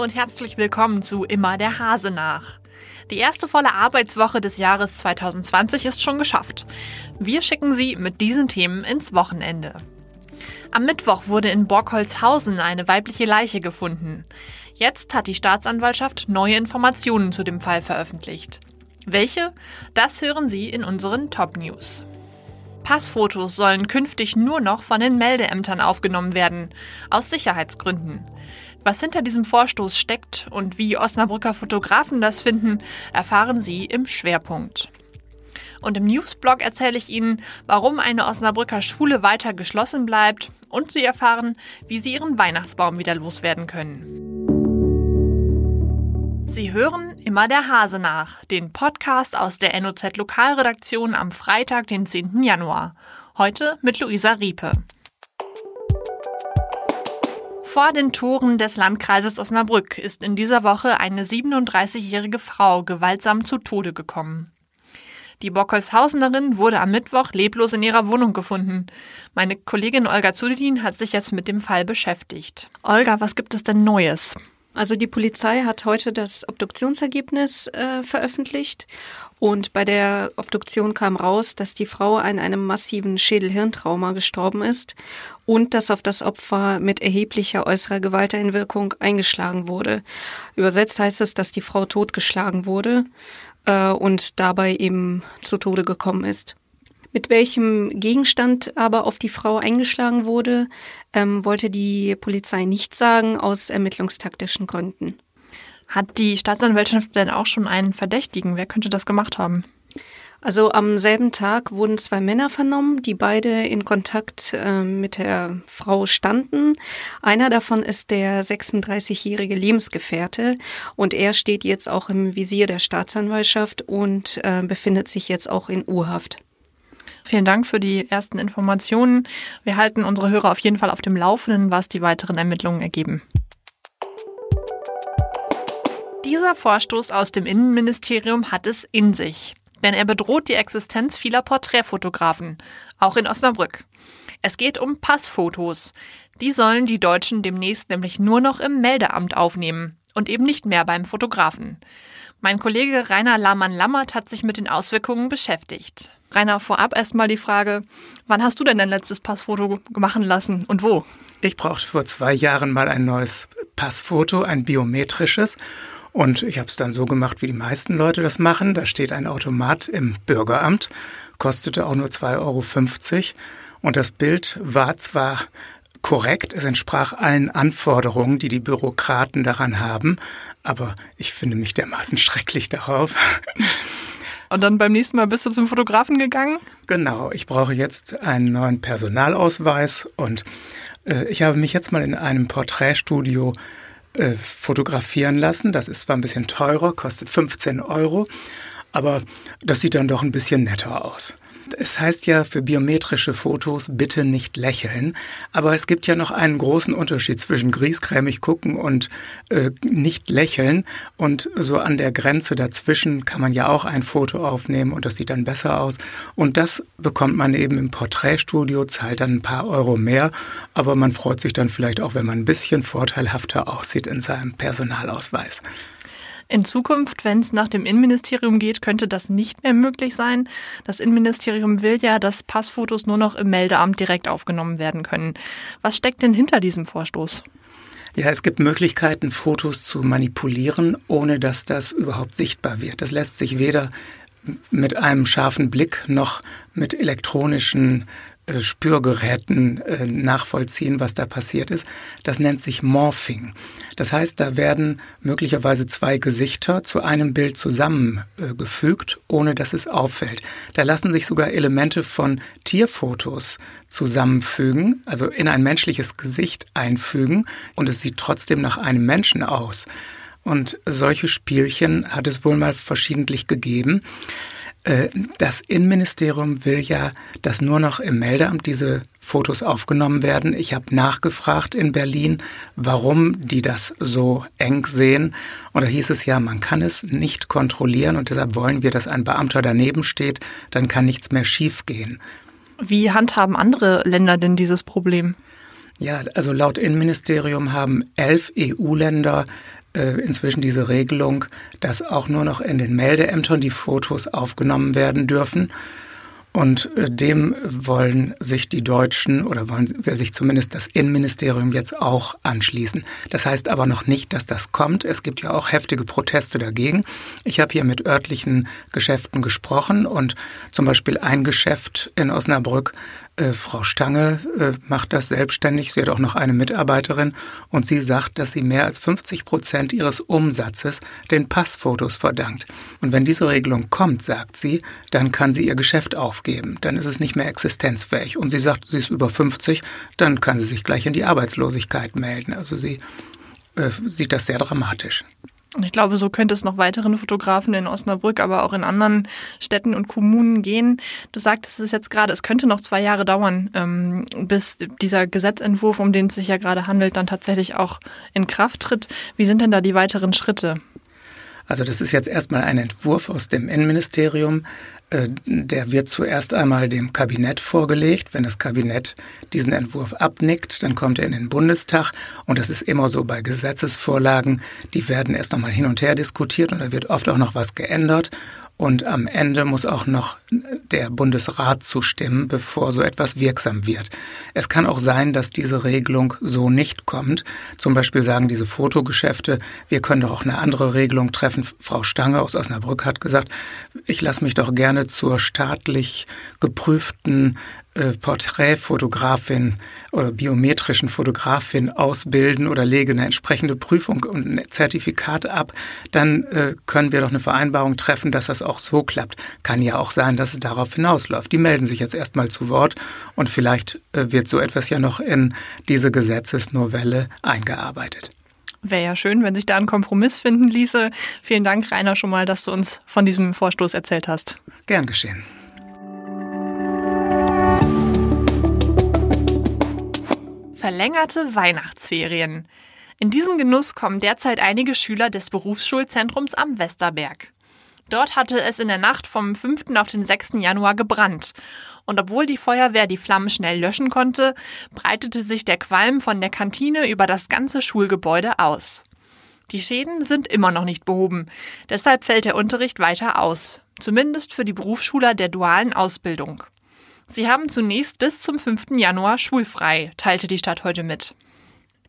Und herzlich willkommen zu Immer der Hase nach. Die erste volle Arbeitswoche des Jahres 2020 ist schon geschafft. Wir schicken Sie mit diesen Themen ins Wochenende. Am Mittwoch wurde in Borkholzhausen eine weibliche Leiche gefunden. Jetzt hat die Staatsanwaltschaft neue Informationen zu dem Fall veröffentlicht. Welche? Das hören Sie in unseren Top News. Passfotos sollen künftig nur noch von den Meldeämtern aufgenommen werden, aus Sicherheitsgründen. Was hinter diesem Vorstoß steckt und wie Osnabrücker Fotografen das finden, erfahren Sie im Schwerpunkt. Und im Newsblog erzähle ich Ihnen, warum eine Osnabrücker Schule weiter geschlossen bleibt und Sie erfahren, wie Sie Ihren Weihnachtsbaum wieder loswerden können. Sie hören immer der Hase nach, den Podcast aus der NOZ Lokalredaktion am Freitag, den 10. Januar. Heute mit Luisa Riepe. Vor den Toren des Landkreises Osnabrück ist in dieser Woche eine 37-jährige Frau gewaltsam zu Tode gekommen. Die Bockhaushausenerin wurde am Mittwoch leblos in ihrer Wohnung gefunden. Meine Kollegin Olga Zudin hat sich jetzt mit dem Fall beschäftigt. Olga, was gibt es denn Neues? Also die Polizei hat heute das Obduktionsergebnis äh, veröffentlicht und bei der Obduktion kam raus, dass die Frau an einem massiven Schädelhirntrauma gestorben ist und dass auf das Opfer mit erheblicher äußerer Gewalteinwirkung eingeschlagen wurde. Übersetzt heißt es, dass die Frau totgeschlagen wurde äh, und dabei eben zu Tode gekommen ist. Mit welchem Gegenstand aber auf die Frau eingeschlagen wurde, ähm, wollte die Polizei nicht sagen, aus ermittlungstaktischen Gründen. Hat die Staatsanwaltschaft denn auch schon einen Verdächtigen? Wer könnte das gemacht haben? Also am selben Tag wurden zwei Männer vernommen, die beide in Kontakt äh, mit der Frau standen. Einer davon ist der 36-jährige Lebensgefährte und er steht jetzt auch im Visier der Staatsanwaltschaft und äh, befindet sich jetzt auch in Urhaft. Vielen Dank für die ersten Informationen. Wir halten unsere Hörer auf jeden Fall auf dem Laufenden, was die weiteren Ermittlungen ergeben. Dieser Vorstoß aus dem Innenministerium hat es in sich. Denn er bedroht die Existenz vieler Porträtfotografen, auch in Osnabrück. Es geht um Passfotos. Die sollen die Deutschen demnächst nämlich nur noch im Meldeamt aufnehmen und eben nicht mehr beim Fotografen. Mein Kollege Rainer Lamann-Lammert hat sich mit den Auswirkungen beschäftigt. Rainer, vorab erstmal die Frage, wann hast du denn dein letztes Passfoto machen lassen und wo? Ich brauchte vor zwei Jahren mal ein neues Passfoto, ein biometrisches. Und ich habe es dann so gemacht, wie die meisten Leute das machen. Da steht ein Automat im Bürgeramt, kostete auch nur 2,50 Euro. Und das Bild war zwar korrekt, es entsprach allen Anforderungen, die die Bürokraten daran haben, aber ich finde mich dermaßen schrecklich darauf. Und dann beim nächsten Mal bist du zum Fotografen gegangen? Genau, ich brauche jetzt einen neuen Personalausweis und äh, ich habe mich jetzt mal in einem Porträtstudio äh, fotografieren lassen. Das ist zwar ein bisschen teurer, kostet 15 Euro, aber das sieht dann doch ein bisschen netter aus. Es heißt ja für biometrische Fotos bitte nicht lächeln, aber es gibt ja noch einen großen Unterschied zwischen griesgrämig gucken und äh, nicht lächeln. Und so an der Grenze dazwischen kann man ja auch ein Foto aufnehmen und das sieht dann besser aus. Und das bekommt man eben im Porträtstudio, zahlt dann ein paar Euro mehr, aber man freut sich dann vielleicht auch, wenn man ein bisschen vorteilhafter aussieht in seinem Personalausweis. In Zukunft, wenn es nach dem Innenministerium geht, könnte das nicht mehr möglich sein. Das Innenministerium will ja, dass Passfotos nur noch im Meldeamt direkt aufgenommen werden können. Was steckt denn hinter diesem Vorstoß? Ja, es gibt Möglichkeiten, Fotos zu manipulieren, ohne dass das überhaupt sichtbar wird. Das lässt sich weder mit einem scharfen Blick noch mit elektronischen Spürgeräten äh, nachvollziehen, was da passiert ist. Das nennt sich Morphing. Das heißt, da werden möglicherweise zwei Gesichter zu einem Bild zusammengefügt, ohne dass es auffällt. Da lassen sich sogar Elemente von Tierfotos zusammenfügen, also in ein menschliches Gesicht einfügen und es sieht trotzdem nach einem Menschen aus. Und solche Spielchen hat es wohl mal verschiedentlich gegeben. Äh, das Innenministerium will ja, dass nur noch im Meldeamt diese Fotos aufgenommen werden. Ich habe nachgefragt in Berlin, warum die das so eng sehen. Und da hieß es ja, man kann es nicht kontrollieren und deshalb wollen wir, dass ein Beamter daneben steht, dann kann nichts mehr schiefgehen. Wie handhaben andere Länder denn dieses Problem? Ja, also laut Innenministerium haben elf EU-Länder inzwischen diese Regelung, dass auch nur noch in den Meldeämtern die Fotos aufgenommen werden dürfen. Und äh, dem wollen sich die Deutschen oder wollen sich zumindest das Innenministerium jetzt auch anschließen. Das heißt aber noch nicht, dass das kommt. Es gibt ja auch heftige Proteste dagegen. Ich habe hier mit örtlichen Geschäften gesprochen und zum Beispiel ein Geschäft in Osnabrück äh, Frau Stange äh, macht das selbstständig. Sie hat auch noch eine Mitarbeiterin und sie sagt, dass sie mehr als 50 Prozent ihres Umsatzes den Passfotos verdankt. Und wenn diese Regelung kommt, sagt sie, dann kann sie ihr Geschäft aufgeben. Dann ist es nicht mehr existenzfähig. Und sie sagt, sie ist über 50, dann kann sie sich gleich in die Arbeitslosigkeit melden. Also sie äh, sieht das sehr dramatisch. Und ich glaube, so könnte es noch weiteren Fotografen in Osnabrück, aber auch in anderen Städten und Kommunen gehen. Du sagtest es jetzt gerade, es könnte noch zwei Jahre dauern, ähm, bis dieser Gesetzentwurf, um den es sich ja gerade handelt, dann tatsächlich auch in Kraft tritt. Wie sind denn da die weiteren Schritte? Also das ist jetzt erstmal ein Entwurf aus dem Innenministerium. Äh, der wird zuerst einmal dem Kabinett vorgelegt. Wenn das Kabinett diesen Entwurf abnickt, dann kommt er in den Bundestag. Und das ist immer so bei Gesetzesvorlagen. Die werden erst nochmal hin und her diskutiert und da wird oft auch noch was geändert. Und am Ende muss auch noch der Bundesrat zustimmen, bevor so etwas wirksam wird. Es kann auch sein, dass diese Regelung so nicht kommt. Zum Beispiel sagen diese Fotogeschäfte, wir können doch auch eine andere Regelung treffen. Frau Stange aus Osnabrück hat gesagt, ich lasse mich doch gerne zur staatlich geprüften äh, Porträtfotografin oder biometrischen Fotografin ausbilden oder lege eine entsprechende Prüfung und ein Zertifikat ab, dann äh, können wir doch eine Vereinbarung treffen, dass das auch so klappt. Kann ja auch sein, dass es darauf hinausläuft. Die melden sich jetzt erstmal zu Wort und vielleicht äh, wird so etwas ja noch in diese Gesetzesnovelle eingearbeitet. Wäre ja schön, wenn sich da ein Kompromiss finden ließe. Vielen Dank, Rainer, schon mal, dass du uns von diesem Vorstoß erzählt hast. Gern geschehen. Verlängerte Weihnachtsferien. In diesen Genuss kommen derzeit einige Schüler des Berufsschulzentrums am Westerberg. Dort hatte es in der Nacht vom 5. auf den 6. Januar gebrannt. Und obwohl die Feuerwehr die Flammen schnell löschen konnte, breitete sich der Qualm von der Kantine über das ganze Schulgebäude aus. Die Schäden sind immer noch nicht behoben. Deshalb fällt der Unterricht weiter aus. Zumindest für die Berufsschüler der dualen Ausbildung. Sie haben zunächst bis zum 5. Januar schulfrei, teilte die Stadt heute mit.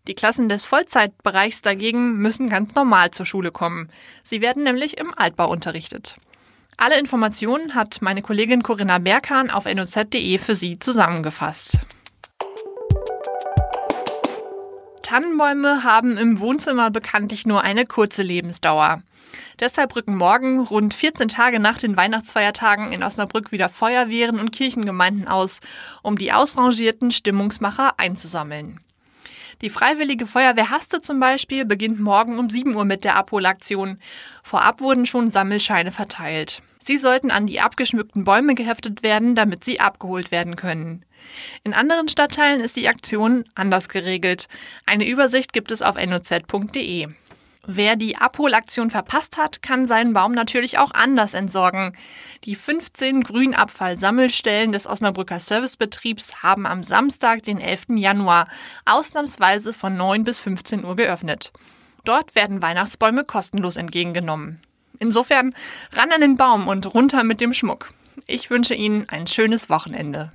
Die Klassen des Vollzeitbereichs dagegen müssen ganz normal zur Schule kommen. Sie werden nämlich im Altbau unterrichtet. Alle Informationen hat meine Kollegin Corinna Berghahn auf noz.de für Sie zusammengefasst. Tannenbäume haben im Wohnzimmer bekanntlich nur eine kurze Lebensdauer. Deshalb rücken morgen, rund 14 Tage nach den Weihnachtsfeiertagen, in Osnabrück wieder Feuerwehren und Kirchengemeinden aus, um die ausrangierten Stimmungsmacher einzusammeln. Die Freiwillige Feuerwehr Haste zum Beispiel beginnt morgen um 7 Uhr mit der Abholaktion. Vorab wurden schon Sammelscheine verteilt. Sie sollten an die abgeschmückten Bäume geheftet werden, damit sie abgeholt werden können. In anderen Stadtteilen ist die Aktion anders geregelt. Eine Übersicht gibt es auf noz.de. Wer die Abholaktion verpasst hat, kann seinen Baum natürlich auch anders entsorgen. Die 15 Grünabfallsammelstellen des Osnabrücker Servicebetriebs haben am Samstag, den 11. Januar, ausnahmsweise von 9 bis 15 Uhr geöffnet. Dort werden Weihnachtsbäume kostenlos entgegengenommen. Insofern ran an den Baum und runter mit dem Schmuck. Ich wünsche Ihnen ein schönes Wochenende.